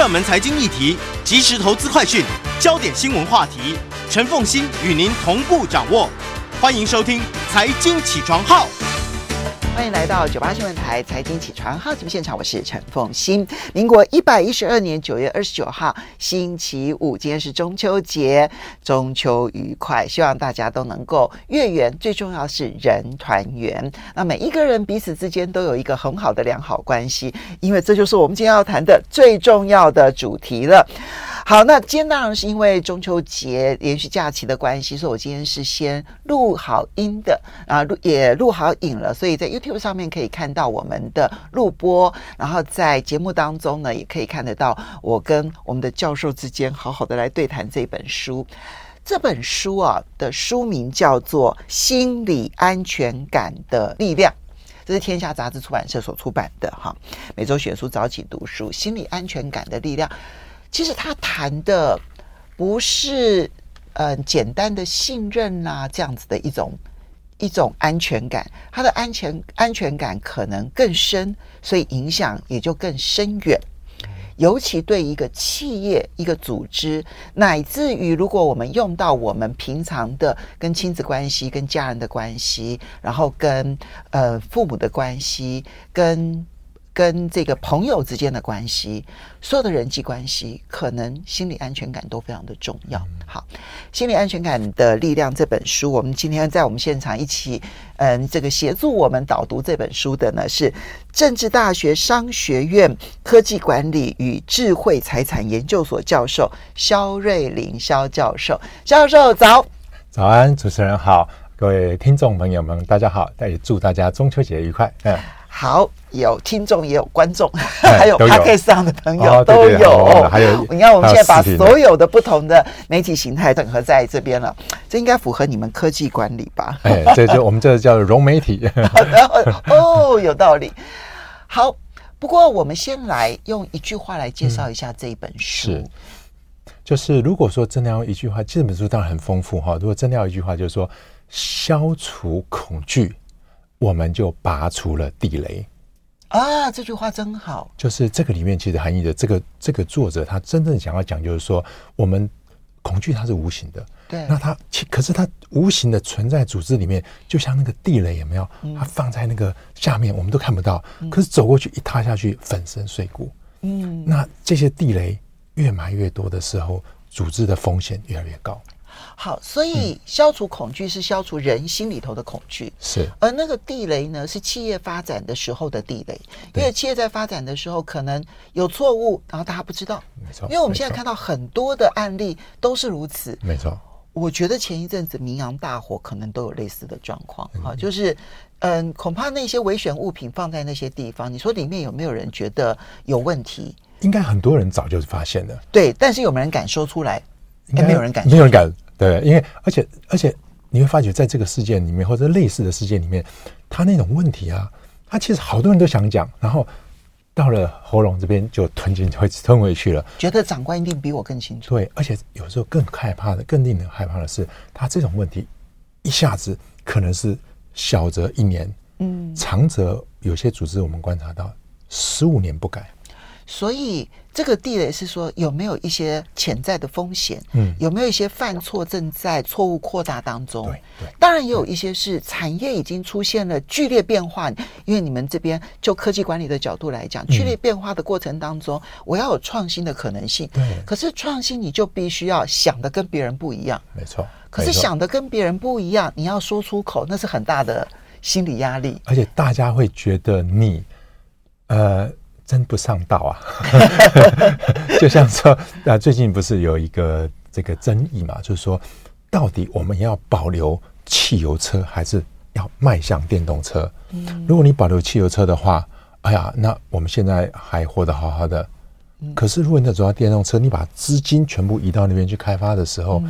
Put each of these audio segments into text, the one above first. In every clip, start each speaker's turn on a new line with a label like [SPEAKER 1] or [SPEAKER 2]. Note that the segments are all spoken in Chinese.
[SPEAKER 1] 热门财经议题、即时投资快讯、焦点新闻话题，陈凤欣与您同步掌握。欢迎收听《财经起床号》。
[SPEAKER 2] 欢迎来到九八新闻台财经起床号节目现场，我是陈凤欣。民国一百一十二年九月二十九号，星期五，今天是中秋节，中秋愉快，希望大家都能够月圆，最重要是人团圆。那每一个人彼此之间都有一个很好的良好关系，因为这就是我们今天要谈的最重要的主题了。好，那今天当然是因为中秋节连续假期的关系，所以我今天是先录好音的啊，录也录好影了，所以在 YouTube 上面可以看到我们的录播，然后在节目当中呢，也可以看得到我跟我们的教授之间好好的来对谈这本书。这本书啊的书名叫做《心理安全感的力量》，这是天下杂志出版社所出版的哈。每周选书早起读书，《心理安全感的力量》。其实他谈的不是嗯、呃、简单的信任呐、啊、这样子的一种一种安全感，他的安全安全感可能更深，所以影响也就更深远。尤其对一个企业、一个组织，乃至于如果我们用到我们平常的跟亲子关系、跟家人的关系，然后跟呃父母的关系，跟。跟这个朋友之间的关系，所有的人际关系，可能心理安全感都非常的重要。好，心理安全感的力量这本书，我们今天在我们现场一起，嗯，这个协助我们导读这本书的呢，是政治大学商学院科技管理与智慧财产研究所教授肖瑞麟萧教授。肖教授早，
[SPEAKER 3] 早安，主持人好，各位听众朋友们，大家好，也祝大家中秋节愉快。嗯。
[SPEAKER 2] 好，有听众也有观众，还有 Podcast 上的朋友都有。
[SPEAKER 3] 还有，
[SPEAKER 2] 你看我们现在把所有的不同的媒体形态整合在这边了，这应该符合你们科技管理吧？
[SPEAKER 3] 哎，这就我们这叫融媒体。
[SPEAKER 2] 好的哦，有道理。好，不过我们先来用一句话来介绍一下这一本书。
[SPEAKER 3] 嗯、就是如果说真的要一句话，这本书当然很丰富哈。如果真的要一句话，就是说消除恐惧。我们就拔除了地雷
[SPEAKER 2] 啊！这句话真好。
[SPEAKER 3] 就是这个里面其实含义的，这个这个作者他真正想要讲，就是说我们恐惧它是无形的，
[SPEAKER 2] 对。
[SPEAKER 3] 那它其可是它无形的存在组织里面，就像那个地雷有没有？它放在那个下面，我们都看不到。可是走过去一踏下去，粉身碎骨。嗯。那这些地雷越埋越多的时候，组织的风险越来越高。
[SPEAKER 2] 好，所以消除恐惧是消除人心里头的恐惧，
[SPEAKER 3] 是。
[SPEAKER 2] 而那个地雷呢，是企业发展的时候的地雷，因为企业在发展的时候可能有错误，然后大家不知道。
[SPEAKER 3] 没错。
[SPEAKER 2] 因为我们现在看到很多的案例都是如此。
[SPEAKER 3] 没错。
[SPEAKER 2] 我觉得前一阵子明扬大火可能都有类似的状况。好，就是嗯，恐怕那些危险物品放在那些地方，你说里面有没有人觉得有问题？
[SPEAKER 3] 应该很多人早就发现了。
[SPEAKER 2] 对，但是有没有人敢说出来？应该没有人敢。
[SPEAKER 3] 没有人敢。对，因为而且而且你会发觉，在这个事件里面或者类似的事件里面，他那种问题啊，他其实好多人都想讲，然后到了喉咙这边就吞进会吞回去了。
[SPEAKER 2] 觉得长官一定比我更清楚。
[SPEAKER 3] 对，而且有时候更害怕的、更令人害怕的是，他这种问题一下子可能是小则一年，嗯，长则有些组织我们观察到十五年不改。
[SPEAKER 2] 所以这个地雷是说有没有一些潜在的风险？嗯，有没有一些犯错正在错误扩大当中？
[SPEAKER 3] 对对，
[SPEAKER 2] 当然也有一些是产业已经出现了剧烈变化。因为你们这边就科技管理的角度来讲，剧烈变化的过程当中，我要有创新的可能性。对，可是创新你就必须要想的跟别人不一样。
[SPEAKER 3] 没错。
[SPEAKER 2] 可是想的跟别人不一样，你要说出口，那是很大的心理压力。
[SPEAKER 3] 而且大家会觉得你，呃。真不上道啊！就像说，啊，最近不是有一个这个争议嘛？就是说，到底我们要保留汽油车，还是要迈向电动车？嗯，如果你保留汽油车的话，哎呀，那我们现在还活得好好的。可是如果你要走到电动车，你把资金全部移到那边去开发的时候，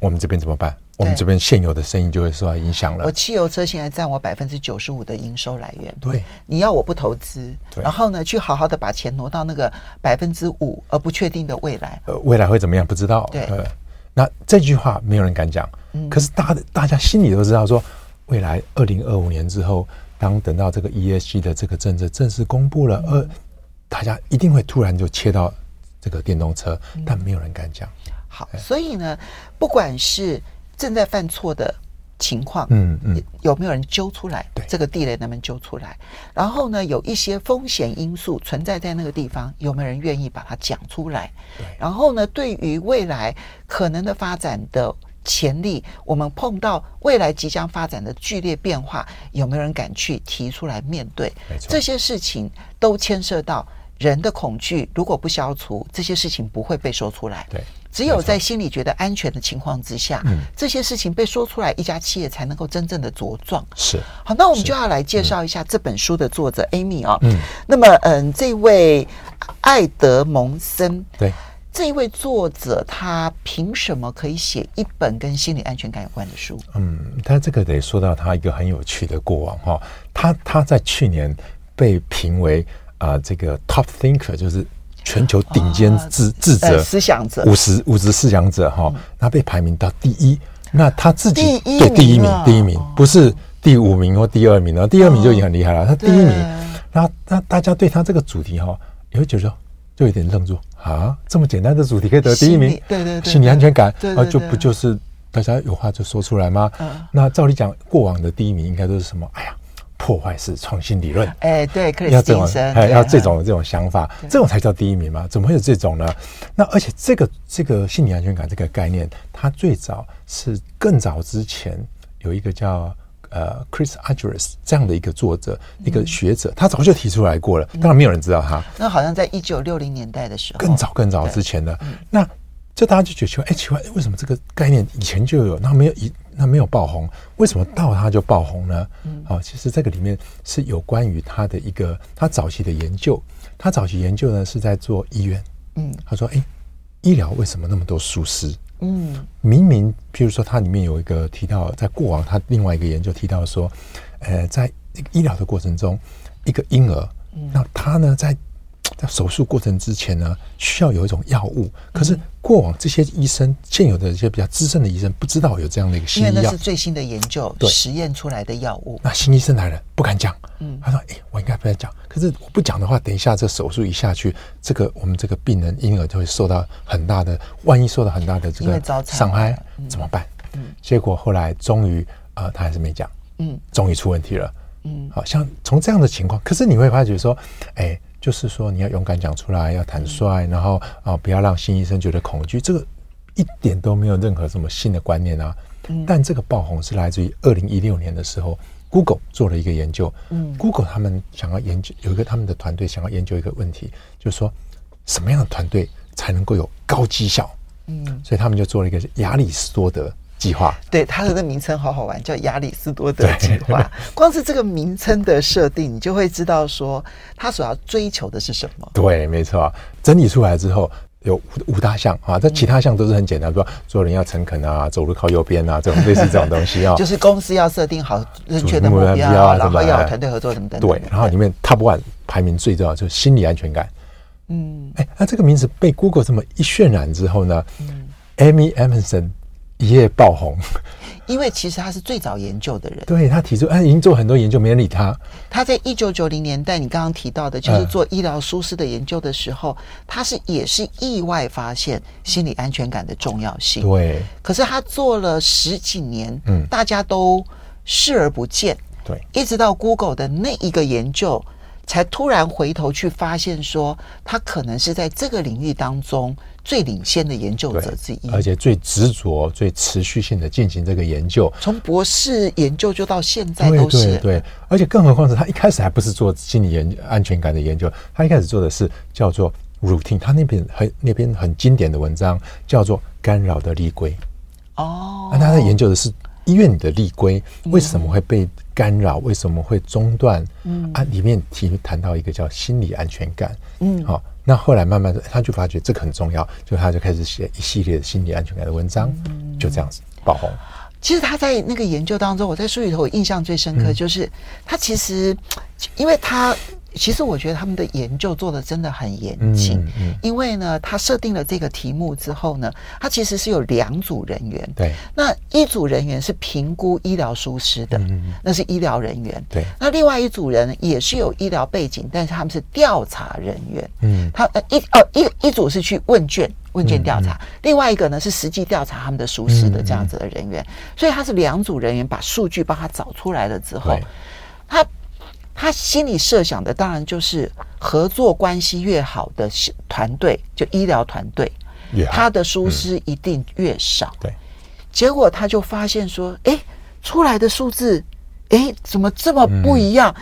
[SPEAKER 3] 我们这边怎么办？我们这边现有的生意就会受到影响了。
[SPEAKER 2] 我汽油车现在占我百分之九十五的营收来源。
[SPEAKER 3] 对，
[SPEAKER 2] 你要我不投资，然后呢，去好好的把钱挪到那个百分之五而不确定的未来。
[SPEAKER 3] 呃，未来会怎么样？不知道。
[SPEAKER 2] 对。
[SPEAKER 3] 呃，那这句话没有人敢讲。嗯。可是大大家心里都知道，说未来二零二五年之后，当等到这个 ESG 的这个政策正式公布了，呃，大家一定会突然就切到这个电动车，但没有人敢讲。
[SPEAKER 2] 好，所以呢，不管是正在犯错的。情况，
[SPEAKER 3] 嗯嗯，
[SPEAKER 2] 有没有人揪出来？
[SPEAKER 3] 对，
[SPEAKER 2] 这个地雷能不能揪出来？然后呢，有一些风险因素存在在那个地方，有没有人愿意把它讲出来？
[SPEAKER 3] 对。
[SPEAKER 2] 然后呢，对于未来可能的发展的潜力，我们碰到未来即将发展的剧烈变化，有没有人敢去提出来面
[SPEAKER 3] 对？
[SPEAKER 2] 这些事情都牵涉到人的恐惧，如果不消除，这些事情不会被说出来。
[SPEAKER 3] 对。
[SPEAKER 2] 只有在心里觉得安全的情况之下，
[SPEAKER 3] 嗯，
[SPEAKER 2] 这些事情被说出来，一家企业才能够真正的茁壮。
[SPEAKER 3] 是。
[SPEAKER 2] 好，那我们就要来介绍一下这本书的作者 Amy 啊、哦。
[SPEAKER 3] 嗯。
[SPEAKER 2] 那么，嗯，这位艾德蒙森，
[SPEAKER 3] 对，
[SPEAKER 2] 这一位作者他凭什么可以写一本跟心理安全感有关的书？
[SPEAKER 3] 嗯，他这个得说到他一个很有趣的过往哈。他他在去年被评为啊、呃、这个 Top Thinker，就是。全球顶尖智智者、
[SPEAKER 2] 思想者、
[SPEAKER 3] 五十五十思想者哈，他被排名到第一。那他自己
[SPEAKER 2] 对
[SPEAKER 3] 第一名，第一名不是第五名或第二名哦，第二名就已经很厉害了。他第一名，然后那大家对他这个主题哈，也会觉得就有点愣住啊，这么简单的主题可以得第一名？
[SPEAKER 2] 对对对，
[SPEAKER 3] 心理安全感啊，就不就是大家有话就说出来吗？那照理讲，过往的第一名应该都是什么？哎呀。破坏式创新理论，
[SPEAKER 2] 哎，对，克里
[SPEAKER 3] 要这种，哎，要这种
[SPEAKER 2] 对
[SPEAKER 3] 这种想法，这种才叫第一名嘛？怎么会有这种呢？那而且这个这个心理安全感这个概念，它最早是更早之前有一个叫呃 Chris Argyris 这样的一个作者，嗯、一个学者，他早就提出来过了，当然没有人知道他。嗯、
[SPEAKER 2] 那好像在一九六零年代的时候，
[SPEAKER 3] 更早更早之前的，那这大家就觉得奇怪，哎，奇怪，为什么这个概念以前就有，那没有以。那没有爆红，为什么到他就爆红呢？嗯，好，其实这个里面是有关于他的一个他早期的研究。他早期研究呢是在做医院。嗯，他说：“哎，医疗为什么那么多疏失？嗯，明明，譬如说，它里面有一个提到，在过往他另外一个研究提到说，呃，在医疗的过程中，一个婴儿，那他呢在。”在手术过程之前呢，需要有一种药物。可是过往这些医生，现有的一些比较资深的医生，不知道有这样的一个新药。
[SPEAKER 2] 因为那是最新的研究，对，实验出来的药物。
[SPEAKER 3] 那新医生来了，不敢讲。嗯，他说：“哎，我应该不要讲。可是我不讲的话，等一下这手术一下去，这个我们这个病人婴儿就会受到很大的，万一受到很大的这个伤害，怎么办？嗯，结果后来终于啊，他还是没讲。嗯，终于出问题了。嗯，好像从这样的情况，可是你会发觉说，哎。就是说，你要勇敢讲出来，要坦率，然后啊，不要让新医生觉得恐惧。这个一点都没有任何什么新的观念啊。但这个爆红是来自于二零一六年的时候，Google 做了一个研究。嗯，Google 他们想要研究，有一个他们的团队想要研究一个问题，就是说什么样的团队才能够有高绩效？嗯，所以他们就做了一个亚里士多德。计划，
[SPEAKER 2] 对，它的那名称好好玩，叫亚里士多德计划。光是这个名称的设定，你就会知道说他所要追求的是什么。
[SPEAKER 3] 对，没错。整理出来之后有五五大项啊，这其他项都是很简单，比如说做人要诚恳啊，走路靠右边啊，这种 类似这种东西啊。
[SPEAKER 2] 就是公司要设定好正确的目标，然后要有团队合作等等。
[SPEAKER 3] 对，然后里面 Top One 排名最重要就是心理安全感。嗯，哎，那这个名字被 Google 这么一渲染之后呢，嗯，Amy Edmondson。一夜爆红，
[SPEAKER 2] 因为其实他是最早研究的人。
[SPEAKER 3] 对，他提出，他已经做很多研究，没人理他。
[SPEAKER 2] 他在一九九零年代，你刚刚提到的，就是做医疗疏失的研究的时候，呃、他是也是意外发现心理安全感的重要性。
[SPEAKER 3] 对，
[SPEAKER 2] 可是他做了十几年，嗯，大家都视而不见。
[SPEAKER 3] 对，
[SPEAKER 2] 一直到 Google 的那一个研究。才突然回头去发现，说他可能是在这个领域当中最领先的研究者之一，
[SPEAKER 3] 而且最执着、最持续性的进行这个研究，
[SPEAKER 2] 从博士研究就到现在都是。
[SPEAKER 3] 对，而且更何况是他一开始还不是做心理研安全感的研究，他一开始做的是叫做 routine，他那篇很那篇很经典的文章叫做干扰的立规。哦，那他在研究的是医院里的立规为什么会被。干扰为什么会中断？嗯啊，里面提谈到一个叫心理安全感。嗯，好，那后来慢慢的他就发觉这个很重要，就他就开始写一系列的心理安全感的文章，嗯、就这样子爆红。
[SPEAKER 2] 其实他在那个研究当中，我在书里头我印象最深刻就是他其实，因为他其实我觉得他们的研究做的真的很严谨，
[SPEAKER 3] 嗯嗯、
[SPEAKER 2] 因为呢，他设定了这个题目之后呢，他其实是有两组人员，
[SPEAKER 3] 对，
[SPEAKER 2] 那一组人员是评估医疗疏失的，
[SPEAKER 3] 嗯、
[SPEAKER 2] 那是医疗人员，
[SPEAKER 3] 对，
[SPEAKER 2] 那另外一组人也是有医疗背景，但是他们是调查人员，
[SPEAKER 3] 嗯，
[SPEAKER 2] 他呃一呃一一组是去问卷问卷调查，
[SPEAKER 3] 嗯嗯、
[SPEAKER 2] 另外一个呢是实际调查他们的疏失的这样子的人员，所以他是两组人员把数据帮他找出来了之后，他。他心里设想的当然就是合作关系越好的团队，就医疗团队，他的疏失一定越少。
[SPEAKER 3] 对，
[SPEAKER 2] 结果他就发现说：“哎，出来的数字，哎，怎么这么不一样？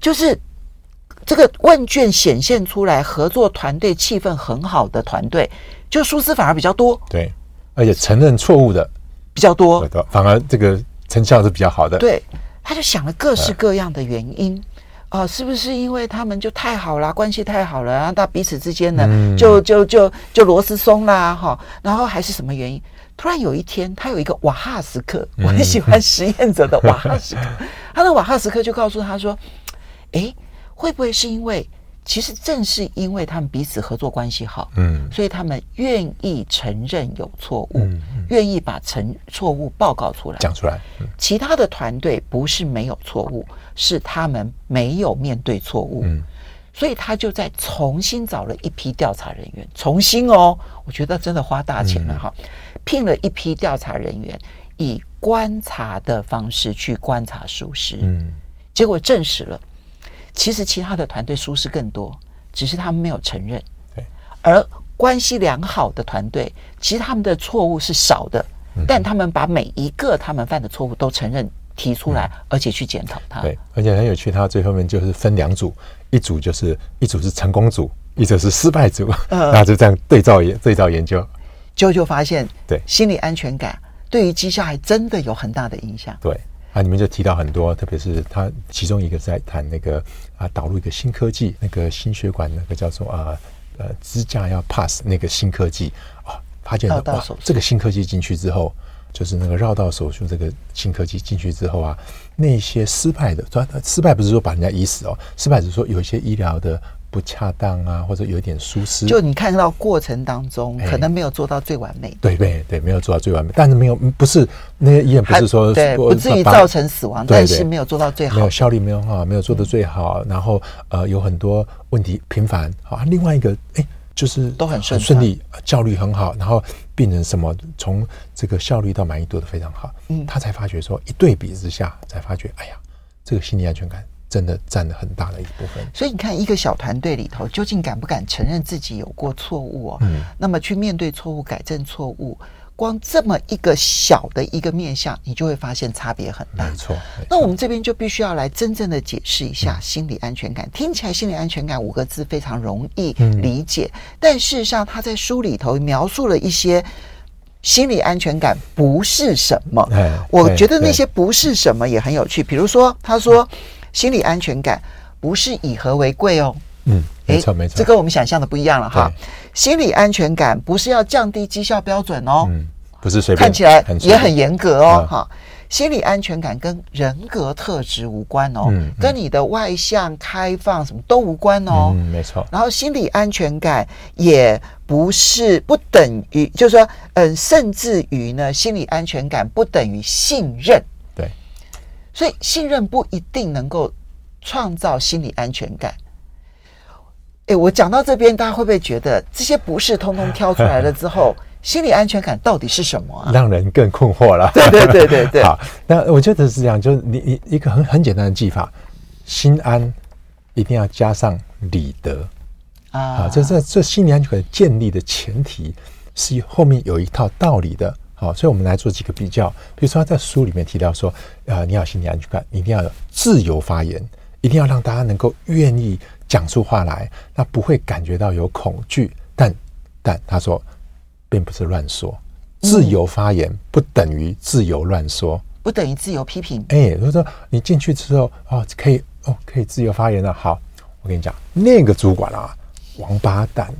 [SPEAKER 2] 就是这个问卷显现出来，合作团队气氛很好的团队，就疏失反而比较多。
[SPEAKER 3] 对，而且承认错误的
[SPEAKER 2] 比较多，
[SPEAKER 3] 反而这个成效是比较好的。
[SPEAKER 2] 对，他就想了各式各样的原因。”哦，是不是因为他们就太好了，关系太好了，然后到彼此之间呢，嗯、就就就就螺丝松啦，哈，然后还是什么原因？突然有一天，他有一个瓦哈时刻，我很喜欢实验者的瓦哈时刻，嗯、他的瓦哈时刻就告诉他说：“诶，会不会是因为，其实正是因为他们彼此合作关系好，嗯，所以他们愿意承认有错误，愿意把承错误报告出来，
[SPEAKER 3] 讲出来。嗯、
[SPEAKER 2] 其他的团队不是没有错误。”是他们没有面对错误，嗯，所以他就再重新找了一批调查人员，重新哦，我觉得真的花大钱了哈，嗯、聘了一批调查人员，以观察的方式去观察舒适，嗯，结果证实了，其实其他的团队舒适更多，只是他们没有承认，
[SPEAKER 3] 对，
[SPEAKER 2] 而关系良好的团队，其实他们的错误是少的，嗯、但他们把每一个他们犯的错误都承认。提出来，而且去检讨它。
[SPEAKER 3] 对，而且很有趣，它最后面就是分两组，一组就是一组是成功组，一组是失败组，然后就这样对照研对照研究，
[SPEAKER 2] 就就发现，
[SPEAKER 3] 对
[SPEAKER 2] 心理安全感对于绩效还真的有很大的影响。
[SPEAKER 3] 对啊，你们就提到很多，特别是他其中一个在谈那个啊，导入一个新科技，那个心血管那个叫做啊呃支架要 pass 那个新科技啊，发现了哇，这个新科技进去之后。就是那个绕道手术这个新科技进去之后啊，那些失败的，失败不是说把人家医死哦，失败只是说有一些医疗的不恰当啊，或者有一点疏失。
[SPEAKER 2] 就你看到过程当中，可能没有做到最完美。
[SPEAKER 3] 对对对，没有做到最完美，但是没有不是那些医院不是说
[SPEAKER 2] 对不至于造成死亡，但是没有做到最好，
[SPEAKER 3] 没有效率没有好，没有做的最好，然后呃有很多问题频繁。好，另外一个哎。就是
[SPEAKER 2] 都很顺
[SPEAKER 3] 顺利，效率很好，然后病人什么从这个效率到满意度都非常好。嗯，他才发觉说一对比之下，才发觉哎呀，这个心理安全感真的占了很大的一部分。
[SPEAKER 2] 所以你看，一个小团队里头，究竟敢不敢承认自己有过错误哦？嗯，那么去面对错误，改正错误。光这么一个小的一个面相，你就会发现差别很大。
[SPEAKER 3] 没错，
[SPEAKER 2] 那我们这边就必须要来真正的解释一下心理安全感。嗯、听起来“心理安全感”五个字非常容易理解，嗯、但事实上他在书里头描述了一些心理安全感不是什么。哎、我觉得那些不是什么也很有趣。比如说，他说心理安全感不是以和为贵哦。
[SPEAKER 3] 嗯，没错没错，
[SPEAKER 2] 这跟我们想象的不一样了哈。心理安全感不是要降低绩效标准哦，
[SPEAKER 3] 嗯，不是随便，
[SPEAKER 2] 看起来也很严格哦，哈。心理安全感跟人格特质无关哦，嗯跟你的外向、开放什么都无关哦，
[SPEAKER 3] 嗯，没错。
[SPEAKER 2] 然后心理安全感也不是不等于，就是说，嗯，甚至于呢，心理安全感不等于信任，
[SPEAKER 3] 对。
[SPEAKER 2] 所以信任不一定能够创造心理安全感。哎，我讲到这边，大家会不会觉得这些不是通通挑出来了之后，心理安全感到底是什么啊？
[SPEAKER 3] 让人更困惑了。
[SPEAKER 2] 对对对对对。
[SPEAKER 3] 好，那我觉得是这样，就是你你一个很很简单的技法，心安一定要加上理德啊。好，这这这心理安全感建立的前提是后面有一套道理的。好，所以我们来做几个比较，比如说他在书里面提到说，啊，你要心理安全感，你一定要有自由发言，一定要让大家能够愿意。讲出话来，那不会感觉到有恐惧，但但他说，并不是乱说，自由发言不等于自由乱说，嗯、
[SPEAKER 2] 不等于自由批评。
[SPEAKER 3] 哎，如果说你进去之后哦，可以哦，可以自由发言了。好，我跟你讲，那个主管啊，王八蛋，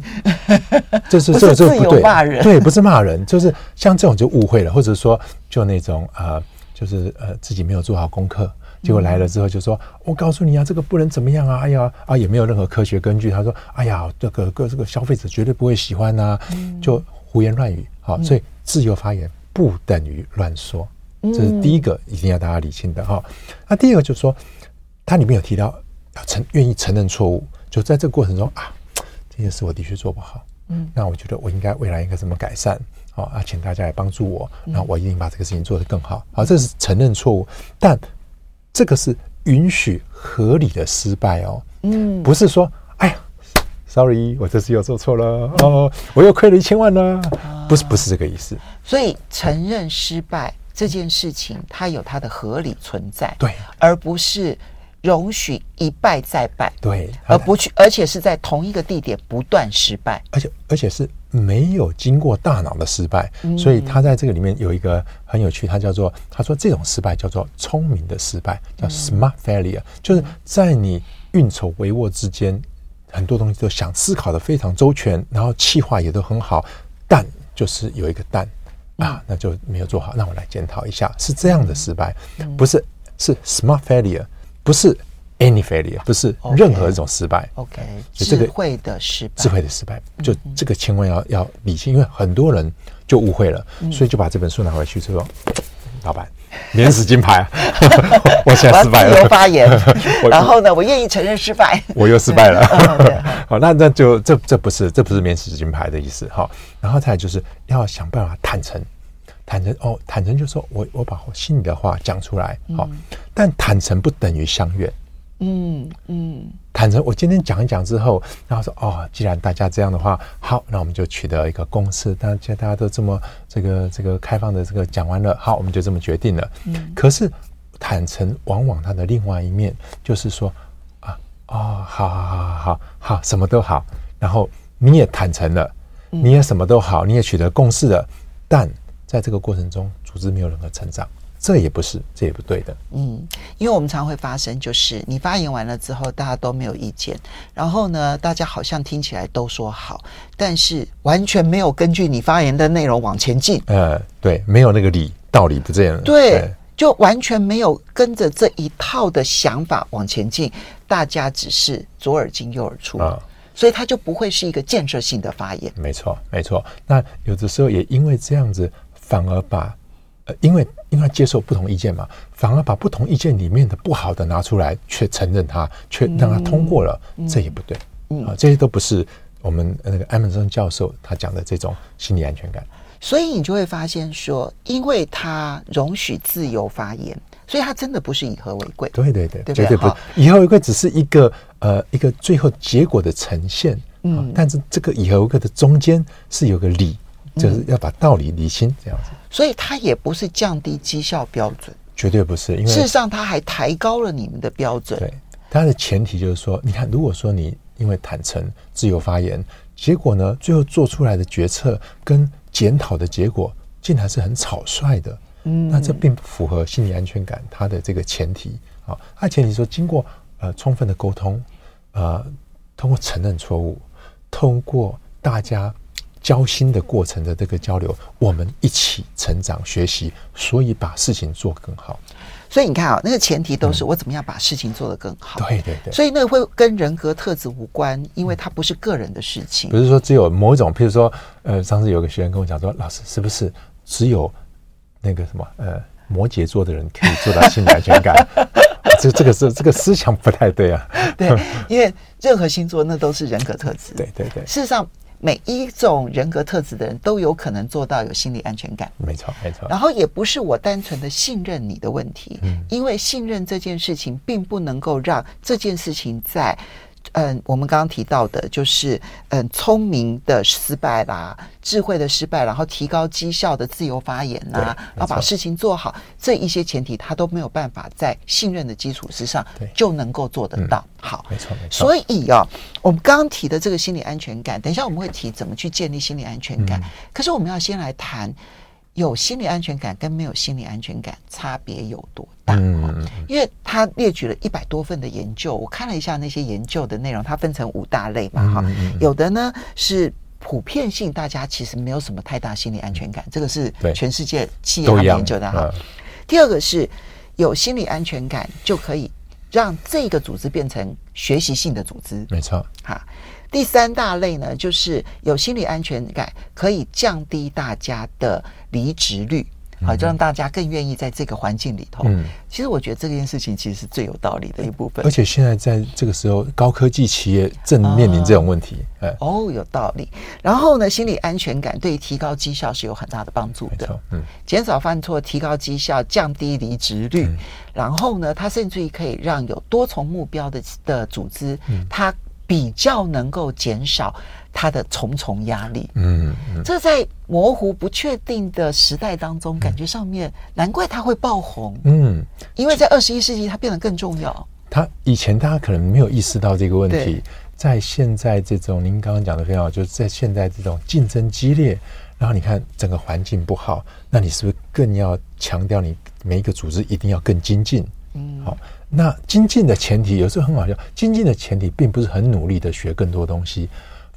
[SPEAKER 3] 这是这个这个不对，对，不是骂人，就是像这种就误会了，或者说就那种呃，就是呃自己没有做好功课。结果来了之后就说：“我告诉你啊，这个不能怎么样啊！哎呀啊，也没有任何科学根据。”他说：“哎呀，这个个这个消费者绝对不会喜欢呐、啊，就胡言乱语。”好，所以自由发言不等于乱说，这是第一个一定要大家理清的哈。那第二个就是说，它里面有提到要承愿意承认错误，就在这个过程中啊，这件事我的确做不好，嗯，那我觉得我应该未来应该怎么改善？好啊，请大家来帮助我，那我一定把这个事情做得更好。好，这是承认错误，但这个是允许合理的失败哦。嗯，不是说，哎呀，sorry，我这次又做错了哦，我又亏了一千万呢。不是，不是这个意思。
[SPEAKER 2] 所以承认失败这件事情，它有它的合理存在，
[SPEAKER 3] 对，
[SPEAKER 2] 而不是。容许一败再败，
[SPEAKER 3] 对，
[SPEAKER 2] 而不去，而且是在同一个地点不断失败，
[SPEAKER 3] 而且而且是没有经过大脑的失败，嗯、所以他在这个里面有一个很有趣，他叫做他说这种失败叫做聪明的失败，叫 smart failure，、嗯、就是在你运筹帷幄之间，很多东西都想思考的非常周全，然后计划也都很好，但就是有一个但啊，那就没有做好，那我来检讨一下，是这样的失败，嗯、不是是 smart failure。不是 any failure，不是任何一种失败。
[SPEAKER 2] OK，智慧的失败，
[SPEAKER 3] 智慧的失败，就这个千万要要理清，因为很多人就误会了，所以就把这本书拿回去之后，老板免死金牌，我现在失败了。
[SPEAKER 2] 自由发言，然后呢，我愿意承认失败，
[SPEAKER 3] 我又失败了。好，那那就这这不是这不是免死金牌的意思。哈，然后再就是要想办法坦诚。坦诚哦，坦诚就是说我我把我心里的话讲出来，好，但坦诚不等于相怨，嗯嗯，坦诚我今天讲一讲之后，然后说哦，既然大家这样的话，好，那我们就取得一个共识，大家大家都这么这个这个开放的这个讲完了，好，我们就这么决定了。嗯，可是坦诚往往它的另外一面就是说啊，哦，好好好好好好，什么都好，然后你也坦诚了，你也什么都好，你也取得共识了，但在这个过程中，组织没有任何成长，这也不是，这也不对的。
[SPEAKER 2] 嗯，因为我们常会发生，就是你发言完了之后，大家都没有意见，然后呢，大家好像听起来都说好，但是完全没有根据你发言的内容往前进。
[SPEAKER 3] 呃，对，没有那个理，道理不这样。
[SPEAKER 2] 对，对就完全没有跟着这一套的想法往前进，大家只是左耳进右耳出啊，嗯，所以它就不会是一个建设性的发言。
[SPEAKER 3] 没错，没错。那有的时候也因为这样子。反而把，呃，因为因为接受不同意见嘛，反而把不同意见里面的不好的拿出来，却承认它，却让它通过了，嗯、这也不对。嗯，啊，这些都不是我们那个安德森教授他讲的这种心理安全感。
[SPEAKER 2] 所以你就会发现说，因为他容许自由发言，所以他真的不是以和为贵。
[SPEAKER 3] 对对对，对绝对不。以和为贵只是一个呃一个最后结果的呈现。嗯，但是这个以和为贵的中间是有个理。就是要把道理理清，这样子，
[SPEAKER 2] 所以它也不是降低绩效标准，
[SPEAKER 3] 绝对不是。因为
[SPEAKER 2] 事实上，它还抬高了你们的标准。
[SPEAKER 3] 对，它的前提就是说，你看，如果说你因为坦诚、自由发言，结果呢，最后做出来的决策跟检讨的结果，竟然是很草率的，嗯，那这并不符合心理安全感它的这个前提啊。它前提说，经过呃充分的沟通，呃，通过承认错误，通过大家。交心的过程的这个交流，我们一起成长学习，所以把事情做更好。
[SPEAKER 2] 所以你看啊，那个前提都是我怎么样把事情做得更好。
[SPEAKER 3] 对对对。
[SPEAKER 2] 所以那个会跟人格特质无关，因为它不是个人的事情。
[SPEAKER 3] 不是说只有某一种，譬如说，呃，上次有个学员跟我讲说，老师是不是只有那个什么呃摩羯座的人可以做到心理安全感？这这个是这个思想不太对啊。
[SPEAKER 2] 对，因为任何星座那都是人格特质。
[SPEAKER 3] 对对对。
[SPEAKER 2] 事实上。每一种人格特质的人都有可能做到有心理安全感，
[SPEAKER 3] 没错没错。
[SPEAKER 2] 然后也不是我单纯的信任你的问题，嗯，因为信任这件事情并不能够让这件事情在。嗯，我们刚刚提到的就是，嗯，聪明的失败啦，智慧的失败，然后提高绩效的自由发言啦，然后把事情做好，这一些前提他都没有办法在信任的基础之上就能够做得到。嗯、好，
[SPEAKER 3] 没错没错。
[SPEAKER 2] 所以啊，我们刚刚提的这个心理安全感，等一下我们会提怎么去建立心理安全感。嗯、可是我们要先来谈。有心理安全感跟没有心理安全感差别有多大？嗯，因为他列举了一百多份的研究，我看了一下那些研究的内容，它分成五大类嘛，哈，有的呢是普遍性，大家其实没有什么太大心理安全感，这个是全世界企业他们研究的哈。第二个是有心理安全感，就可以让这个组织变成学习性的组织。
[SPEAKER 3] 没错，
[SPEAKER 2] 哈。第三大类呢，就是有心理安全感，可以降低大家的离职率。好，就让大家更愿意在这个环境里头。嗯，其实我觉得这件事情其实是最有道理的一部分。
[SPEAKER 3] 而且现在在这个时候，高科技企业正面临这种问题。
[SPEAKER 2] 哦，哦，有道理。然后呢，心理安全感对于提高绩效是有很大的帮助的。嗯，减少犯错，提高绩效，降低离职率。嗯，然后呢，它甚至于可以让有多重目标的的组织，嗯，它比较能够减少。他的重重压力，嗯，嗯，这在模糊不确定的时代当中，感觉上面难怪他会爆红，嗯，因为在二十一世纪，它变得更重要。
[SPEAKER 3] 他以前大家可能没有意识到这个问题，在现在这种您刚刚讲的非常好，就是在现在这种竞争激烈，然后你看整个环境不好，那你是不是更要强调你每一个组织一定要更精进？嗯，好，那精进的前提有时候很好笑，精进的前提并不是很努力的学更多东西。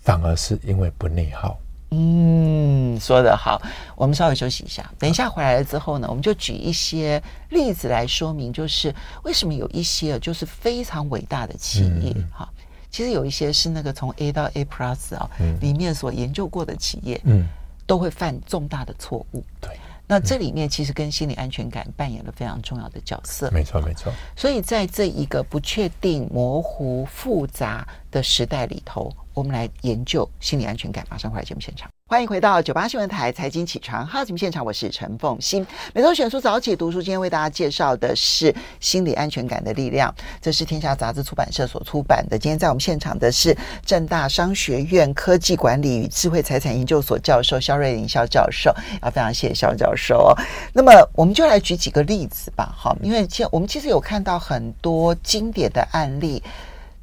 [SPEAKER 3] 反而是因为不内耗。
[SPEAKER 2] 嗯，说的好。我们稍微休息一下，等一下回来了之后呢，我们就举一些例子来说明，就是为什么有一些就是非常伟大的企业哈、嗯，其实有一些是那个从 A 到 A Plus 啊、嗯，里面所研究过的企业，嗯，都会犯重大的错误。对。那这里面其实跟心理安全感扮演了非常重要的角色。
[SPEAKER 3] 没错，没错。
[SPEAKER 2] 所以在这一个不确定、模糊、复杂的时代里头，我们来研究心理安全感。马上回来节目现场。欢迎回到九八新闻台财经起床号节目现场，我是陈凤欣。每周选书早起读书，今天为大家介绍的是《心理安全感的力量》，这是天下杂志出版社所出版的。今天在我们现场的是正大商学院科技管理与智慧财产研究所教授肖瑞麟肖教授，啊，非常谢谢肖教授哦。那么我们就来举几个例子吧，好，因为其我们其实有看到很多经典的案例，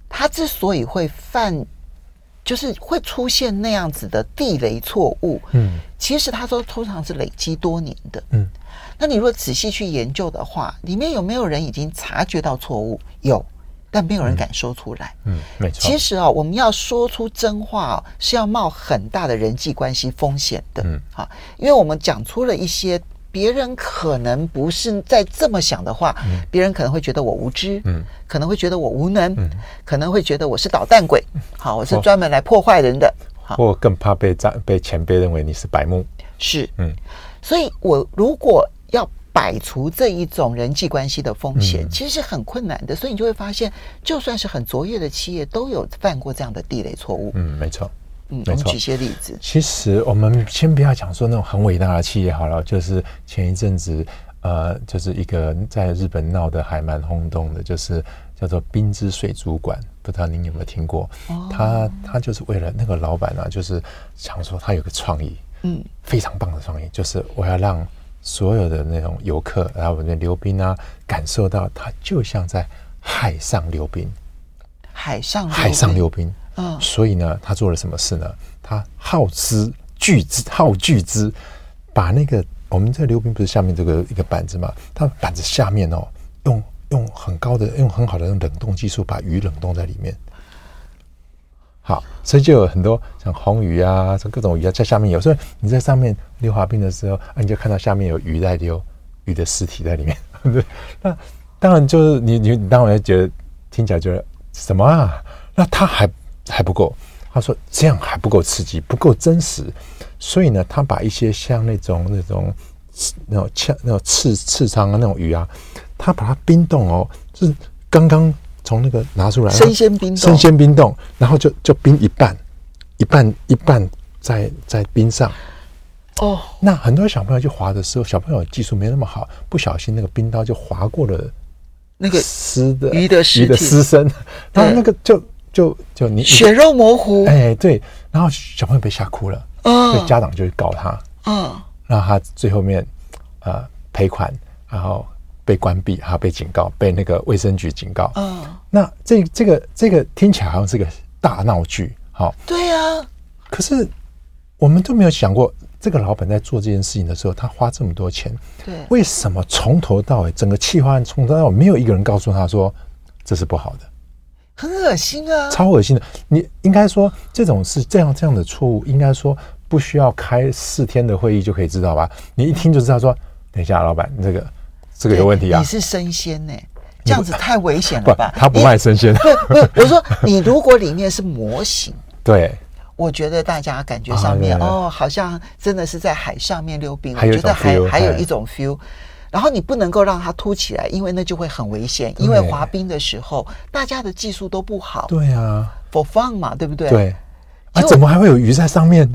[SPEAKER 2] 他之所以会犯。就是会出现那样子的地雷错误，嗯，其实他说通常是累积多年的，嗯，那你如果仔细去研究的话，里面有没有人已经察觉到错误？有，但没有人敢说出来，嗯，没错。其实啊，我们要说出真话哦，是要冒很大的人际关系风险的，嗯，好，因为我们讲出了一些。别人可能不是在这么想的话，嗯，别人可能会觉得我无知，嗯，可能会觉得我无能，嗯，可能会觉得我是捣蛋鬼，好，我是专门来破坏人的，好，
[SPEAKER 3] 或更怕被长被前辈认为你是白目，
[SPEAKER 2] 是，嗯，所以我如果要摆除这一种人际关系的风险，嗯，其实是很困难的，所以你就会发现，就算是很卓越的企业，都有犯过这样的地雷错误，
[SPEAKER 3] 嗯，没错。
[SPEAKER 2] 嗯，我们举些例子。
[SPEAKER 3] 其实我们先不要讲说那种很伟大的企业好了，就是前一阵子，呃，就是一个在日本闹得还蛮轰动的，就是叫做冰之水族馆，不知道您有没有听过？哦，他他就是为了那个老板呢，就是想说他有个创意，嗯，非常棒的创意，就是我要让所有的那种游客，然后我们的溜冰啊，感受到他就像在海上溜冰，
[SPEAKER 2] 海上
[SPEAKER 3] 海上溜冰。所以呢，他做了什么事呢？他耗资巨资，耗巨资，把那个我们在溜冰不是下面这个一个板子嘛？他板子下面哦，用用很高的、用很好的冷冻技术，把鱼冷冻在里面。好，所以就有很多像红鱼啊，像各种鱼啊，在下面有。所以你在上面溜滑冰的时候，啊，你就看到下面有鱼在溜，鱼的尸体在里面。那当然就是你你当然觉得听起来觉得什么啊？那他还。还不够，他说这样还不够刺激，不够真实，所以呢，他把一些像那种那种那种枪、那种刺刺伤啊那种鱼啊，他把它冰冻哦，就是刚刚从那个拿出来，
[SPEAKER 2] 生鲜冰冻，
[SPEAKER 3] 生鲜冰冻，然后就就冰一半，一半一半在在冰上。哦，那很多小朋友去滑的时候，小朋友技术没那么好，不小心那个冰刀就划过了那个丝的
[SPEAKER 2] 鱼的
[SPEAKER 3] 鱼的丝身，然后那个就。就就你
[SPEAKER 2] 血肉模糊，
[SPEAKER 3] 哎，对，然后小朋友被吓哭了，嗯，所以家长就去告他，嗯，然后他最后面呃赔款，然后被关闭，还有被警告，被那个卫生局警告，嗯，那这这个这个听起来好像是个大闹剧，好，
[SPEAKER 2] 对呀，
[SPEAKER 3] 可是我们都没有想过，这个老板在做这件事情的时候，他花这么多钱，对，为什么从头到尾整个企划案从头到尾没有一个人告诉他说这是不好的？
[SPEAKER 2] 很恶心啊，
[SPEAKER 3] 超恶心的。你应该说这种是这样这样的错误，应该说不需要开四天的会议就可以知道吧？你一听就知道说，等一下，老板，这个这个有问题啊！
[SPEAKER 2] 你是生鲜呢，这样子太危险了吧？
[SPEAKER 3] 他不卖生鲜。
[SPEAKER 2] 不不，我说你如果里面是模型，
[SPEAKER 3] 对，
[SPEAKER 2] 我觉得大家感觉上面哦，好像真的是在海上面溜冰，我
[SPEAKER 3] 觉
[SPEAKER 2] 得还还有一种 feel。然后你不能够让它凸起来，因为那就会很危险。因为滑冰的时候，大家的技术都不好。
[SPEAKER 3] 对啊
[SPEAKER 2] ，for fun 嘛，对不对？
[SPEAKER 3] 对。啊，怎么还会有鱼在上面？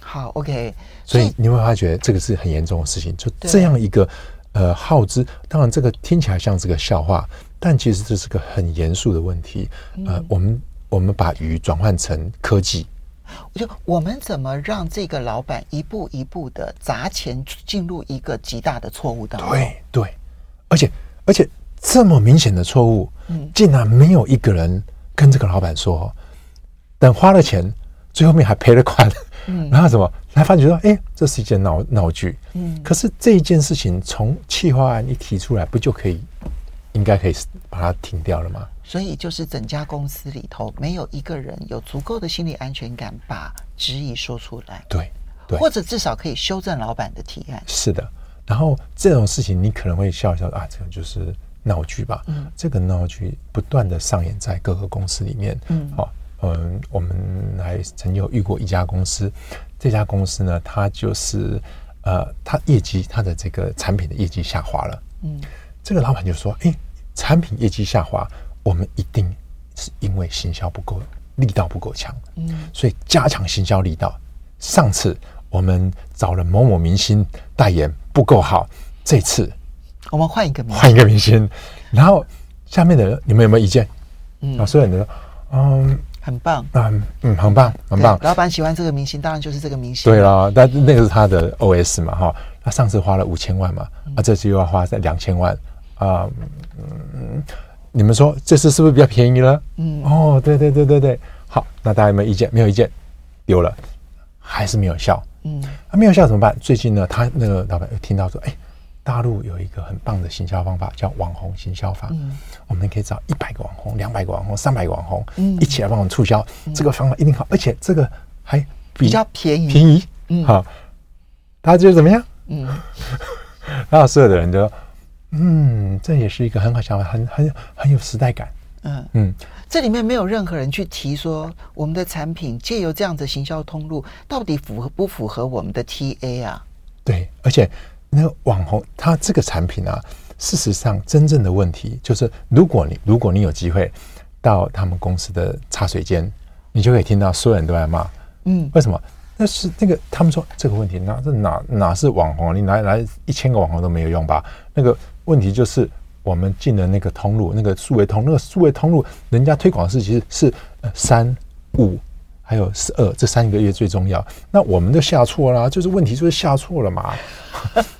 [SPEAKER 2] 好，OK。
[SPEAKER 3] 所以你会发觉这个是很严重的事情。就这样一个呃耗资，当然这个听起来像是个笑话，但其实这是个很严肃的问题。呃，我们我们把鱼转换成科技。
[SPEAKER 2] 我就我们怎么让这个老板一步一步的砸钱进入一个极大的错误当中？
[SPEAKER 3] 对对，而且而且这么明显的错误，嗯，竟然没有一个人跟这个老板说，等花了钱，最后面还赔了款，嗯，然后什么才发觉说，哎，这是一件闹闹剧，嗯，可是这一件事情从企划案一提出来，不就可以应该可以把它停掉了吗？
[SPEAKER 2] 所以就是整家公司里头没有一个人有足够的心理安全感，把质疑说出来。
[SPEAKER 3] 对，对，
[SPEAKER 2] 或者至少可以修正老板的提案。
[SPEAKER 3] 是的。然后这种事情你可能会笑一笑啊，这个就是闹剧吧。嗯。这个闹剧不断的上演在各个公司里面。嗯。好，嗯，我们还曾有遇过一家公司，这家公司呢，它就是呃，它业绩它的这个产品的业绩下滑了。嗯。这个老板就说：“哎，产品业绩下滑。”我们一定是因为行销不够，力道不够强，嗯，所以加强行销力道。上次我们找了某某明星代言不够好，这次
[SPEAKER 2] 我们换一个明星，
[SPEAKER 3] 换一个明星。然后下面的人你们有没有意见？嗯，啊，所有人都说，嗯，
[SPEAKER 2] 很棒，
[SPEAKER 3] 嗯嗯，很棒，很棒。
[SPEAKER 2] 老板喜欢这个明星，当然就是这个明星。
[SPEAKER 3] 对啦，但那个是他的 OS 嘛，哈。他上次花了五千万嘛，啊，这次又要花在两千万啊，嗯。你们说这次是不是比较便宜了？嗯，哦，对对对对对，好，那大家有没有意见？没有意见，丢了，还是没有效。嗯，那没有效怎么办？最近呢，他那个老板又听到说，哎，大陆有一个很棒的行销方法，叫网红行销法。嗯，我们可以找一百个网红、两百个网红、三百个网红，嗯，一起来帮我们促销。这个方法一定好，而且这个还比，
[SPEAKER 2] 比较便宜。
[SPEAKER 3] 便宜，嗯，好，大家觉得怎么样？嗯，然后所有的人都。嗯，这也是一个很好想法，很很很有时代感。嗯嗯，
[SPEAKER 2] 这里面没有任何人去提说我们的产品借由这样子行销通路，到底符合不符合我们的 TA 啊？
[SPEAKER 3] 对，而且那个网红他这个产品啊，事实上真正的问题就是，如果你如果你有机会到他们公司的茶水间，你就可以听到所有人都在骂。嗯，为什么？那是那个他们说这个问题，哪这哪哪是网红？你来来一千个网红都没有用吧？那个。问题就是我们进了那个通路，那个数位通，那个数位通路，人家推广的是其实是呃三五还有十二这三个月最重要。那我们都下错了，就是问题就是下错了嘛。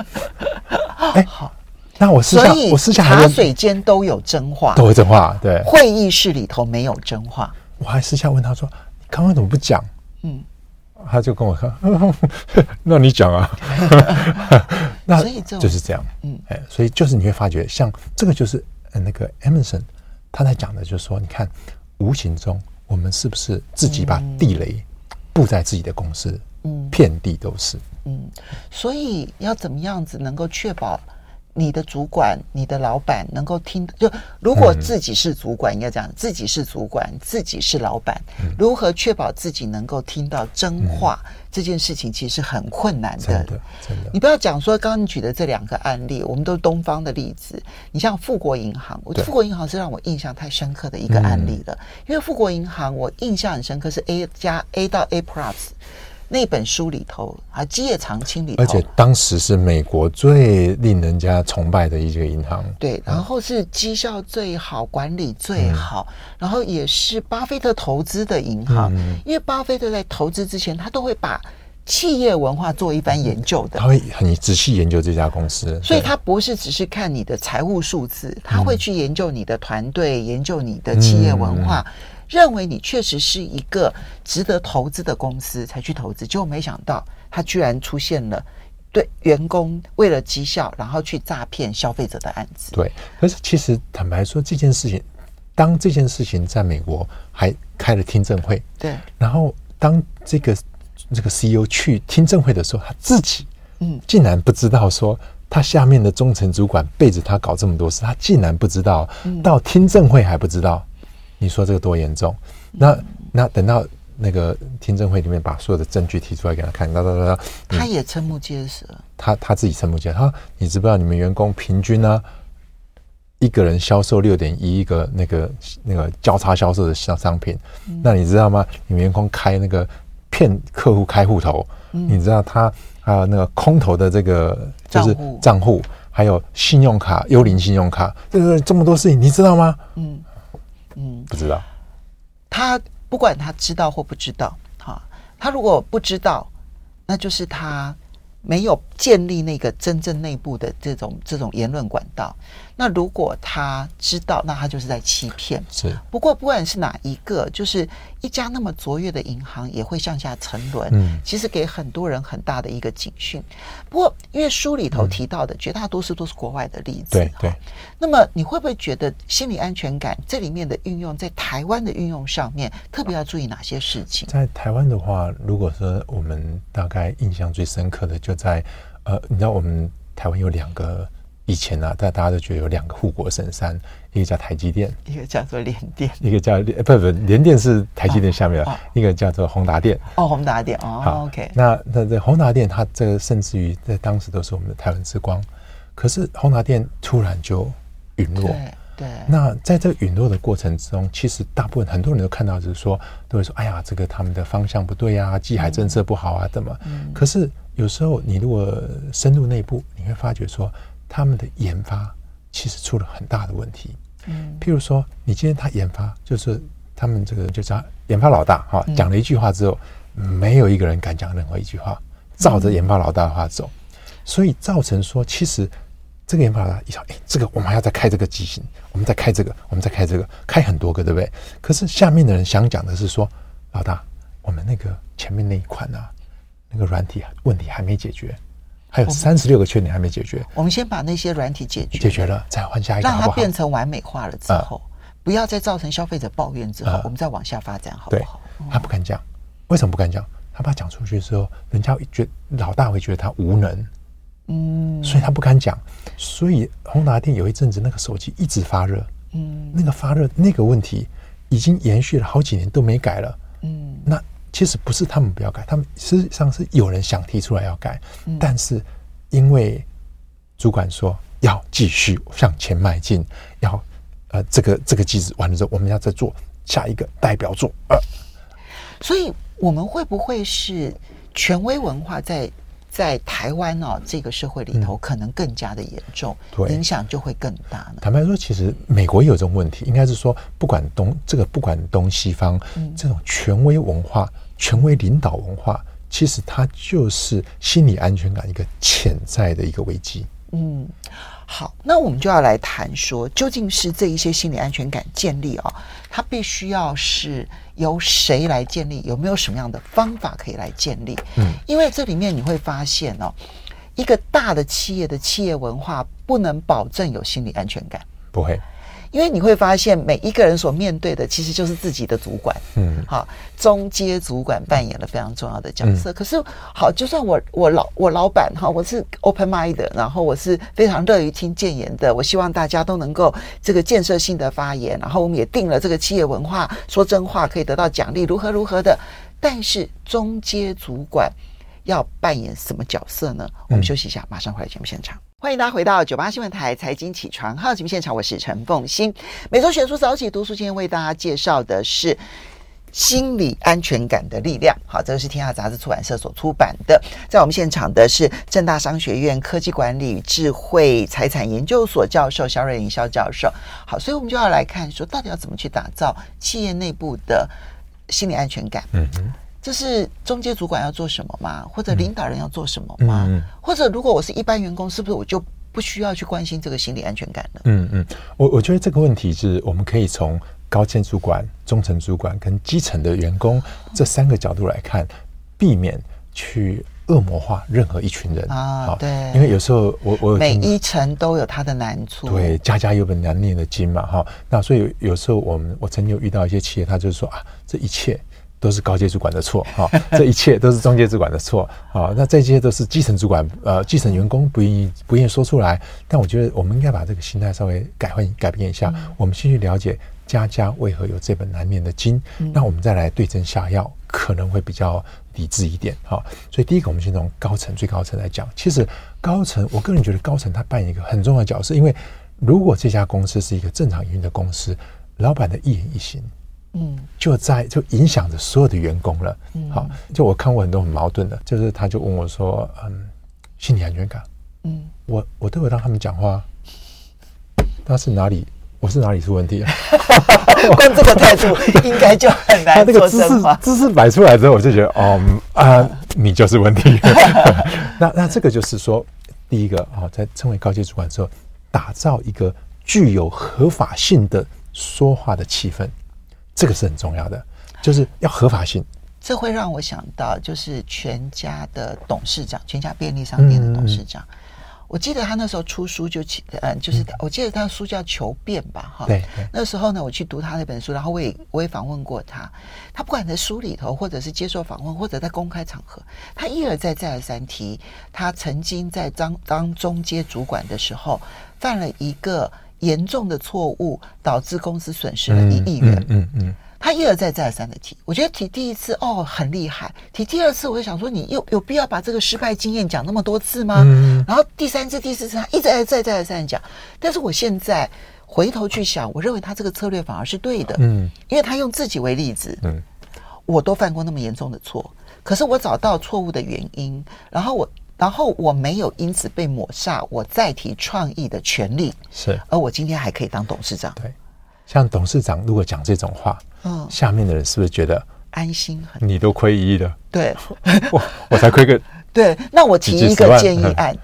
[SPEAKER 3] 哎，好，那我私下我私下
[SPEAKER 2] 茶水间都有真话，
[SPEAKER 3] 都有真话。对，
[SPEAKER 2] 会议室里头没有真话。
[SPEAKER 3] 我还私下问他说：“你刚刚怎么不讲？”嗯。他就跟我说：“ 那你讲啊，那所以就是这样，嗯，哎，所以就是你会发觉，像这个就是那个 Emerson 他在讲的，就是说，你看，无形中我们是不是自己把地雷布在自己的公司，嗯，遍地都是，
[SPEAKER 2] 嗯，所以要怎么样子能够确保？”你的主管、你的老板能够听，就如果自己是主管，应该这样：自己是主管，自己是老板，如何确保自己能够听到真话？这件事情其实是很困难的。真的，真的。你不要讲说刚刚你举的这两个案例，我们都是东方的例子。你像富国银行，我富国银行是让我印象太深刻的一个案例了，因为富国银行我印象很深刻是 A 加 A 到 A Plus。那本书里头啊，基业长青里头，
[SPEAKER 3] 而且当时是美国最令人家崇拜的一个银行。
[SPEAKER 2] 对，然后是绩效最好、管理最好，嗯、然后也是巴菲特投资的银行。嗯、因为巴菲特在投资之前，他都会把企业文化做一番研究的，
[SPEAKER 3] 他会很仔细研究这家公司，
[SPEAKER 2] 所以他不是只是看你的财务数字，他会去研究你的团队，嗯、研究你的企业文化。嗯认为你确实是一个值得投资的公司，才去投资，结果没想到他居然出现了对员工为了绩效，然后去诈骗消费者的案子。
[SPEAKER 3] 对，可是其实坦白说，这件事情，当这件事情在美国还开了听证会，
[SPEAKER 2] 对，
[SPEAKER 3] 然后当这个这个 CEO 去听证会的时候，他自己嗯竟然不知道说他下面的中层主管背着他搞这么多事，他竟然不知道，到听证会还不知道，你说这个多严重？那那等到那个听证会里面把所有的证据提出来给他看，哒哒哒，
[SPEAKER 2] 他也瞠目结舌。
[SPEAKER 3] 他他自己瞠目结舌。他说：“你知不知道你们员工平均呢，一个人销售六点一个那个那个交叉销售的商商品？那你知道吗？你们员工开那个骗客户开户头，你知道他还有那个空头的这个就是账户，还有信用卡幽灵信用卡，这个这么多事情，你知道吗？嗯嗯，不知道。”
[SPEAKER 2] 他不管他知道或不知道，哈，他如果不知道，那就是他没有建立那个真正内部的这种这种言论管道。那如果他知道，那他就是在欺骗。
[SPEAKER 3] 是。不
[SPEAKER 2] 过不管是哪一个，就是一家那么卓越的银行也会向下沉沦。
[SPEAKER 3] 嗯。
[SPEAKER 2] 其实给很多人很大的一个警讯。不过因为书里头提到的绝大多数都是国外的例子。
[SPEAKER 3] 对对。
[SPEAKER 2] 那么你会不会觉得心理安全感这里面的运用，在台湾的运用上面，特别要注意哪些事情？
[SPEAKER 3] 在台湾的话，如果说我们大概印象最深刻的，就在呃，你知道我们台湾有两个。以前呢、啊，大大家都觉得有两个护国神山，一个叫台积电，
[SPEAKER 2] 一个叫做联电，
[SPEAKER 3] 一个叫联不不联电是台积电下面的，一个叫做宏达电。
[SPEAKER 2] 哦，宏达电哦
[SPEAKER 3] 好
[SPEAKER 2] ，OK。
[SPEAKER 3] 那那这宏达电，它这个甚至于在当时都是我们的台湾之光，可是宏达电突然就陨落。
[SPEAKER 2] 对。对。
[SPEAKER 3] 那在这陨落的过程之中，其实大部分很多人都看到，就是说都会说，哎呀，这个他们的方向不对啊，机海政策不好啊，怎么？嗯。可是有时候你如果深入内部，你会发觉说。他们的研发其实出了很大的问题，嗯，譬如说，你今天他研发，就是他们这个就叫研发老大哈，讲了一句话之后，没有一个人敢讲任何一句话，照着研发老大的话走，所以造成说，其实这个研发老大一想，哎，这个我们还要再开这个机型，我们再开这个，我们再开这个，开很多个，对不对？可是下面的人想讲的是说，老大，我们那个前面那一款啊，那个软体问题还没解决。还有三十六个缺点还没解决，
[SPEAKER 2] 我们先把那些软体解决，
[SPEAKER 3] 解决了再换下一个好不好，
[SPEAKER 2] 让它变成完美化了之后，呃、不要再造成消费者抱怨之后，呃、我们再往下发展，好不好？
[SPEAKER 3] 他不敢讲，为什么不敢讲？他怕讲出去之后，人家会觉老大会觉得他无能，嗯，所以他不敢讲。所以宏达电有一阵子那个手机一直发热，嗯，那个发热那个问题已经延续了好几年都没改了，嗯，那。其实不是他们不要改，他们实际上是有人想提出来要改，嗯、但是因为主管说要继续向前迈进，要呃这个这个机制完了之后，我们要再做下一个代表作，呃，
[SPEAKER 2] 所以我们会不会是权威文化在？在台湾哦，这个社会里头可能更加的严重，嗯、影响就会更大呢。
[SPEAKER 3] 坦白说，其实美国也有这种问题，应该是说，不管东这个，不管东西方，嗯、这种权威文化、权威领导文化，其实它就是心理安全感一个潜在的一个危机。嗯。
[SPEAKER 2] 好，那我们就要来谈说，究竟是这一些心理安全感建立啊、哦，它必须要是由谁来建立？有没有什么样的方法可以来建立？嗯，因为这里面你会发现哦，一个大的企业的企业文化不能保证有心理安全感，
[SPEAKER 3] 不会。
[SPEAKER 2] 因为你会发现，每一个人所面对的其实就是自己的主管，嗯，好，中阶主管扮演了非常重要的角色。嗯、可是，好，就算我我老我老板哈，我是 open mind 的，然后我是非常乐于听建言的，我希望大家都能够这个建设性的发言，然后我们也定了这个企业文化，说真话可以得到奖励，如何如何的。但是，中阶主管要扮演什么角色呢？我们休息一下，马上回来节目现场。欢迎大家回到九八新闻台财经起床号节目现场，我是陈凤欣。每周选书早起读书，今天为大家介绍的是心理安全感的力量。好，这个是天下杂志出版社所出版的。在我们现场的是正大商学院科技管理智慧财产研究所教授肖瑞林肖教授。好，所以我们就要来看说，到底要怎么去打造企业内部的心理安全感？嗯嗯。这是中介主管要做什么吗？或者领导人要做什么吗？嗯嗯、或者如果我是一般员工，是不是我就不需要去关心这个心理安全感了？
[SPEAKER 3] 嗯嗯，我我觉得这个问题是我们可以从高阶主管、中层主管跟基层的员工这三个角度来看，避免去恶魔化任何一群人
[SPEAKER 2] 啊。对，
[SPEAKER 3] 因为有时候我我
[SPEAKER 2] 每一层都有他的难处。
[SPEAKER 3] 对，家家有本难念的经嘛，哈。那所以有时候我们我曾经有遇到一些企业，他就是说啊，这一切。都是高阶主管的错，哈，这一切都是中阶主管的错，啊，那这些都是基层主管，呃，基层员工不愿意不愿意说出来。但我觉得我们应该把这个心态稍微改换改变一下，我们先去了解家家为何有这本难念的经，那我们再来对症下药，可能会比较理智一点，哈。所以第一个，我们先从高层最高层来讲，其实高层，我个人觉得高层他扮演一个很重要的角色，因为如果这家公司是一个正常运营的公司，老板的一言一行。嗯，就在就影响着所有的员工了。嗯，好，就我看过很多很矛盾的，就是他就问我说：“嗯，心理安全感。”嗯，我我都有让他们讲话，那是哪里？我是哪里出问题啊？
[SPEAKER 2] 光这个态度 应该就很难。他那个姿势
[SPEAKER 3] 姿势摆出来之后，我就觉得哦啊，你就是问题。那那这个就是说，第一个啊，在成为高级主管之后，打造一个具有合法性的说话的气氛。这个是很重要的，就是要合法性。
[SPEAKER 2] 这会让我想到，就是全家的董事长，全家便利商店的董事长。嗯、我记得他那时候出书就，呃，就是我记得他的书叫《求变》吧，哈。对。那时候呢，我去读他那本书，然后我也我也访问过他。他不管在书里头，或者是接受访问，或者在公开场合，他一而再再而三提，他曾经在当当中阶主管的时候，犯了一个。严重的错误导致公司损失了一亿元。嗯嗯，嗯，他一而再再而三的提，我觉得提第一次哦很厉害，提第二次我就想说，你有有必要把这个失败经验讲那么多次吗？嗯，然后第三次、第四次他一再再再而三讲，但是我现在回头去想，我认为他这个策略反而是对的。嗯，因为他用自己为例子，嗯，我都犯过那么严重的错，可是我找到错误的原因，然后我。然后我没有因此被抹杀我再提创意的权利，是，而我今天还可以当董事长。
[SPEAKER 3] 对，像董事长如果讲这种话，嗯，下面的人是不是觉得
[SPEAKER 2] 安心很？
[SPEAKER 3] 你都亏一亿了，
[SPEAKER 2] 对，
[SPEAKER 3] 我我才亏个，
[SPEAKER 2] 对，那我提一个建议案，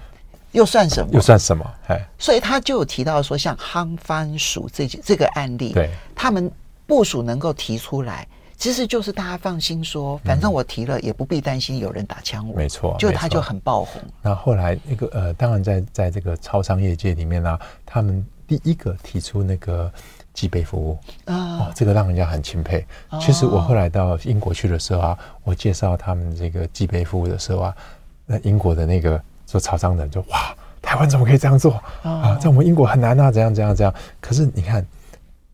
[SPEAKER 2] 又算什么？
[SPEAKER 3] 又算什么？哎，
[SPEAKER 2] 所以他就有提到说，像夯番薯这这个案例，对，他们部署能够提出来。其实就是大家放心说，反正我提了也不必担心有人打枪我。
[SPEAKER 3] 没错，
[SPEAKER 2] 就他就很爆红。
[SPEAKER 3] 那后来那个呃，当然在在这个超商业界里面呢、啊，他们第一个提出那个寄杯服务啊、哦，这个让人家很钦佩。其实我后来到英国去的时候啊，我介绍他们这个寄杯服务的时候啊，那英国的那个做超商的人就哇，台湾怎么可以这样做啊？在我们英国很难啊，怎样怎样怎样。可是你看。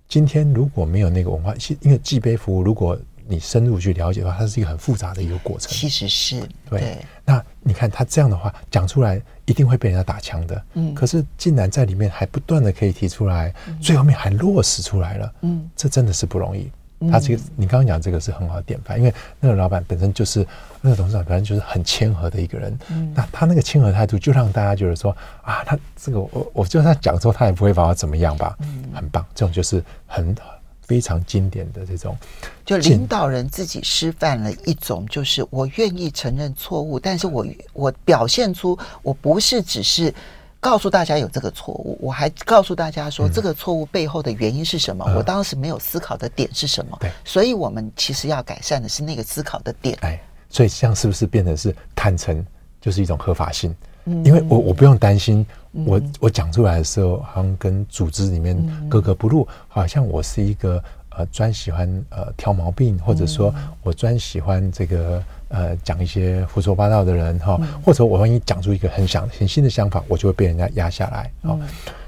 [SPEAKER 3] 今天如果没有那个文化，因为祭杯服务，如果你深入去了解的话，它是一个很复杂的一个过程。
[SPEAKER 2] 其实是
[SPEAKER 3] 对。对，那你看他这样的话讲出来，一定会被人家打枪的。嗯。可是竟然在里面还不断的可以提出来，嗯，最后面还落实出来了。嗯。这真的是不容易。他这个，你刚刚讲这个是很好的典范，因为那个老板本身就是那个董事长，本身就是很谦和的一个人。嗯。那他那个谦和态度，就让大家觉得说啊，他这个我我就算讲说，他也不会把我怎么样吧。嗯。很棒，这种就是很非常经典的这种，
[SPEAKER 2] 就领导人自己示范了一种，就是我愿意承认错误，但是我我表现出我不是只是告诉大家有这个错误，我还告诉大家说这个错误背后的原因是什么，嗯、我当时没有思考的点是什么。对，所以我们其实要改善的是那个思考的点。
[SPEAKER 3] 哎，所以这样是不是变成是坦诚，就是一种合法性？嗯，因为我我不用担心。我我讲出来的时候，好像跟组织里面格格不入，好像我是一个呃专喜欢呃挑毛病，或者说我专喜欢这个呃讲一些胡说八道的人哈，或者我万一讲出一个很想很新的想法，我就会被人家压下来啊。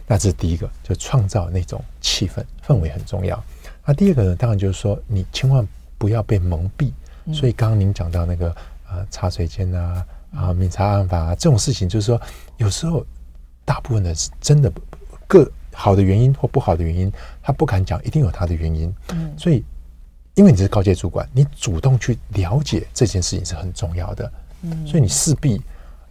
[SPEAKER 3] 那这是第一个，就创造那种气氛氛围很重要。那第二个呢，当然就是说你千万不要被蒙蔽。所以刚刚您讲到那个呃茶水间啊啊明察暗访啊这种事情，就是说有时候。大部分的是真的各好的原因或不好的原因，他不敢讲，一定有他的原因。嗯，所以因为你是高阶主管，你主动去了解这件事情是很重要的。嗯，所以你势必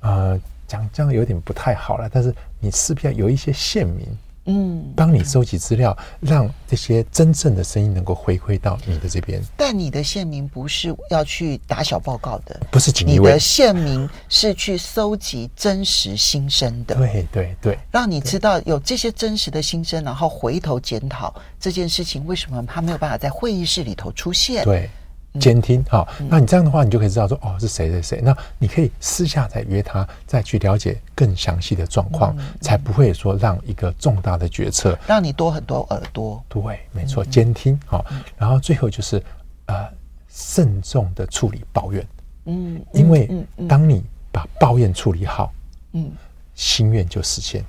[SPEAKER 3] 呃讲这样有点不太好了，但是你势必要有一些县民。嗯，帮你收集资料，让这些真正的声音能够回馈到你的这边。
[SPEAKER 2] 但你的县民不是要去打小报告的，
[SPEAKER 3] 不是锦衣卫。
[SPEAKER 2] 你的县民是去搜集真实心声的。
[SPEAKER 3] 对对对，
[SPEAKER 2] 让你知道有这些真实的心声，然后回头检讨这件事情为什么他没有办法在会议室里头出现。
[SPEAKER 3] 对。监听好，那你这样的话，你就可以知道说，哦，是谁谁谁。那你可以私下再约他，再去了解更详细的状况，才不会说让一个重大的决策
[SPEAKER 2] 让你多很多耳朵。
[SPEAKER 3] 对，没错，监听好。然后最后就是，呃，慎重的处理抱怨。
[SPEAKER 2] 嗯，
[SPEAKER 3] 因为当你把抱怨处理好，
[SPEAKER 2] 嗯，
[SPEAKER 3] 心愿就实现。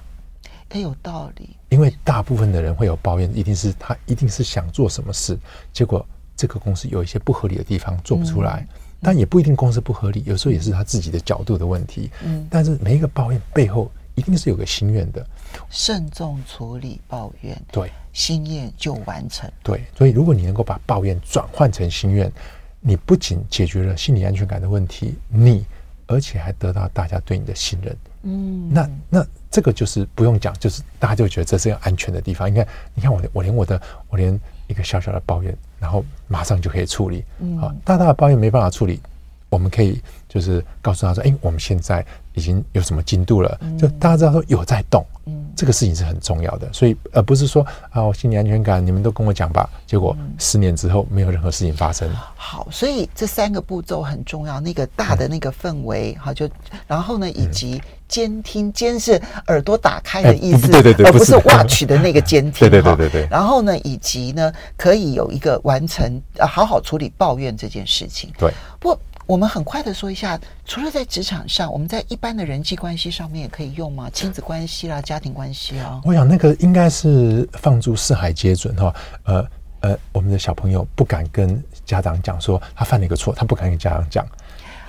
[SPEAKER 2] 哎，有道理。
[SPEAKER 3] 因为大部分的人会有抱怨，一定是他一定是想做什么事，结果这个公司有一些不合理的地方做不出来。嗯、但也不一定公司不合理，有时候也是他自己的角度的问题。嗯，但是每一个抱怨背后一定是有个心愿的。
[SPEAKER 2] 慎重处理抱怨，
[SPEAKER 3] 对，
[SPEAKER 2] 心愿就完成。
[SPEAKER 3] 对，所以如果你能够把抱怨转换成心愿，你不仅解决了心理安全感的问题，你而且还得到大家对你的信任。嗯，那那这个就是不用讲，就是大家就觉得这是一个安全的地方。你看，你看我我连我的我连一个小小的抱怨，然后马上就可以处理。嗯，好，大大的抱怨没办法处理。我们可以就是告诉他说：“哎，我们现在已经有什么进度了？就大家知道说有在动，嗯，这个事情是很重要的。所以，而不是说啊，我心理安全感，你们都跟我讲吧。结果十年之后没有任何事情发生。
[SPEAKER 2] 好，所以这三个步骤很重要。那个大的那个氛围，好，就然后呢，以及监听，监是耳朵打开的意思，
[SPEAKER 3] 对对对，
[SPEAKER 2] 而不是 watch 的那个监听，
[SPEAKER 3] 对对对对对。
[SPEAKER 2] 然后呢，以及呢，可以有一个完成，啊，好好处理抱怨这件事情。
[SPEAKER 3] 对，
[SPEAKER 2] 不。我们很快的说一下，除了在职场上，我们在一般的人际关系上面也可以用吗？亲子关系啦，家庭关系啊。
[SPEAKER 3] 我想那个应该是放诸四海皆准哈。呃呃，我们的小朋友不敢跟家长讲说他犯了一个错，他不敢跟家长讲。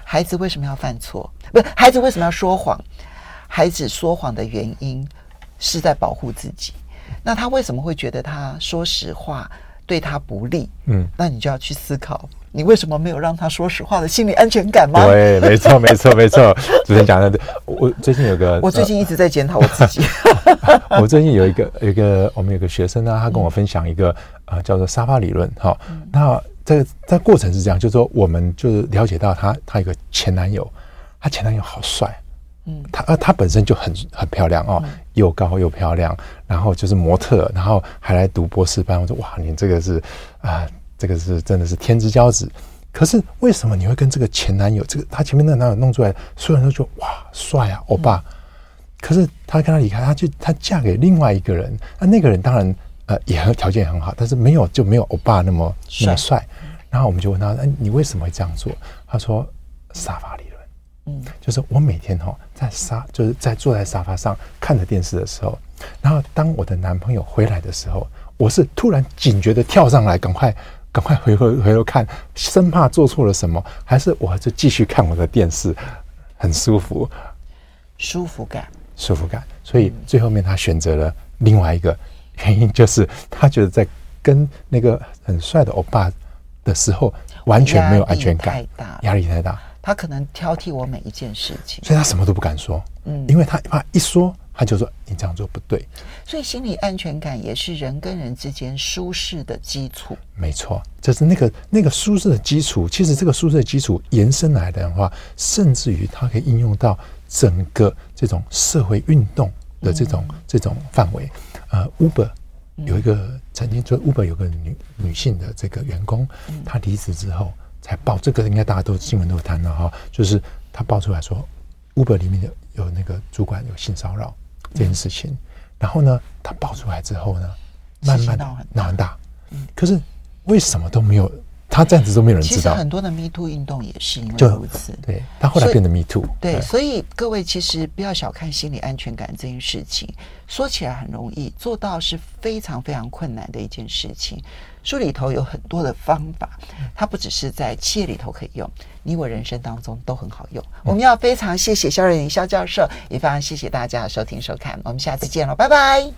[SPEAKER 2] 孩子为什么要犯错？不是孩子为什么要说谎？孩子说谎的原因是在保护自己。那他为什么会觉得他说实话对他不利？嗯，那你就要去思考。你为什么没有让他说实话的心理安全感吗？
[SPEAKER 3] 对，没错，没错，没错。主持人讲的对。我最近有个，
[SPEAKER 2] 我最近一直在检讨我自己。
[SPEAKER 3] 我最近有一个，有一个，我们有个学生呢，他跟我分享一个啊、呃，叫做沙发理论。哈，那这个在过程是这样，就是说，我们就是了解到他，他有个前男友，他前男友好帅，嗯，他呃，他本身就很很漂亮哦，又高又漂亮，然后就是模特，然后还来读博士班。我说哇，你这个是啊。呃这个是真的是天之骄子，可是为什么你会跟这个前男友？这个他前面那个男友弄出来，所有人都觉得哇帅啊，欧巴。嗯、可是他跟他离开，他就他嫁给另外一个人，那那个人当然呃也很条件也很好，但是没有就没有欧巴那么帅那么帅。然后我们就问他，哎，你为什么会这样做？他说沙发理论，嗯，就是我每天哈在沙就是在坐在沙发上看着电视的时候，然后当我的男朋友回来的时候，我是突然警觉的跳上来，赶快。赶快回回回头看，生怕做错了什么，还是我就继续看我的电视，很舒服，
[SPEAKER 2] 舒服感，
[SPEAKER 3] 舒服感。所以最后面他选择了另外一个原因，就是他觉得在跟那个很帅的欧巴的时候，完全没有安全感，太大压力太大，
[SPEAKER 2] 他可能挑剔我每一件事情，
[SPEAKER 3] 所以他什么都不敢说，嗯，因为他怕一说。他就说：“你这样做不对。”
[SPEAKER 2] 所以心理安全感也是人跟人之间舒适的基础。
[SPEAKER 3] 没错，这是那个那个舒适的基础。其实这个舒适的基础延伸来的话，甚至于它可以应用到整个这种社会运动的这种、嗯、这种范围。呃，Uber 有一个曾经做 Uber 有个女女性的这个员工，她离职之后才报这个，应该大家都新闻都谈了哈，就是她爆出来说，Uber 里面有有那个主管有性骚扰。这件事情，嗯、然后呢，他爆出来之后呢，慢慢的闹很大，嗯，可是为什么都没有？他这样子都没有人知道。
[SPEAKER 2] 其实很多的 Me Too 运动也是因为如此，
[SPEAKER 3] 对，他后来变得 Me Too。
[SPEAKER 2] 对，所以各位其实不要小看心理安全感这件事情，说起来很容易，做到是非常非常困难的一件事情。书里头有很多的方法，它不只是在企业里头可以用，你我人生当中都很好用。我们要非常谢谢肖仁林肖教授，也非常谢谢大家的收听收看，我们下次见了，拜拜。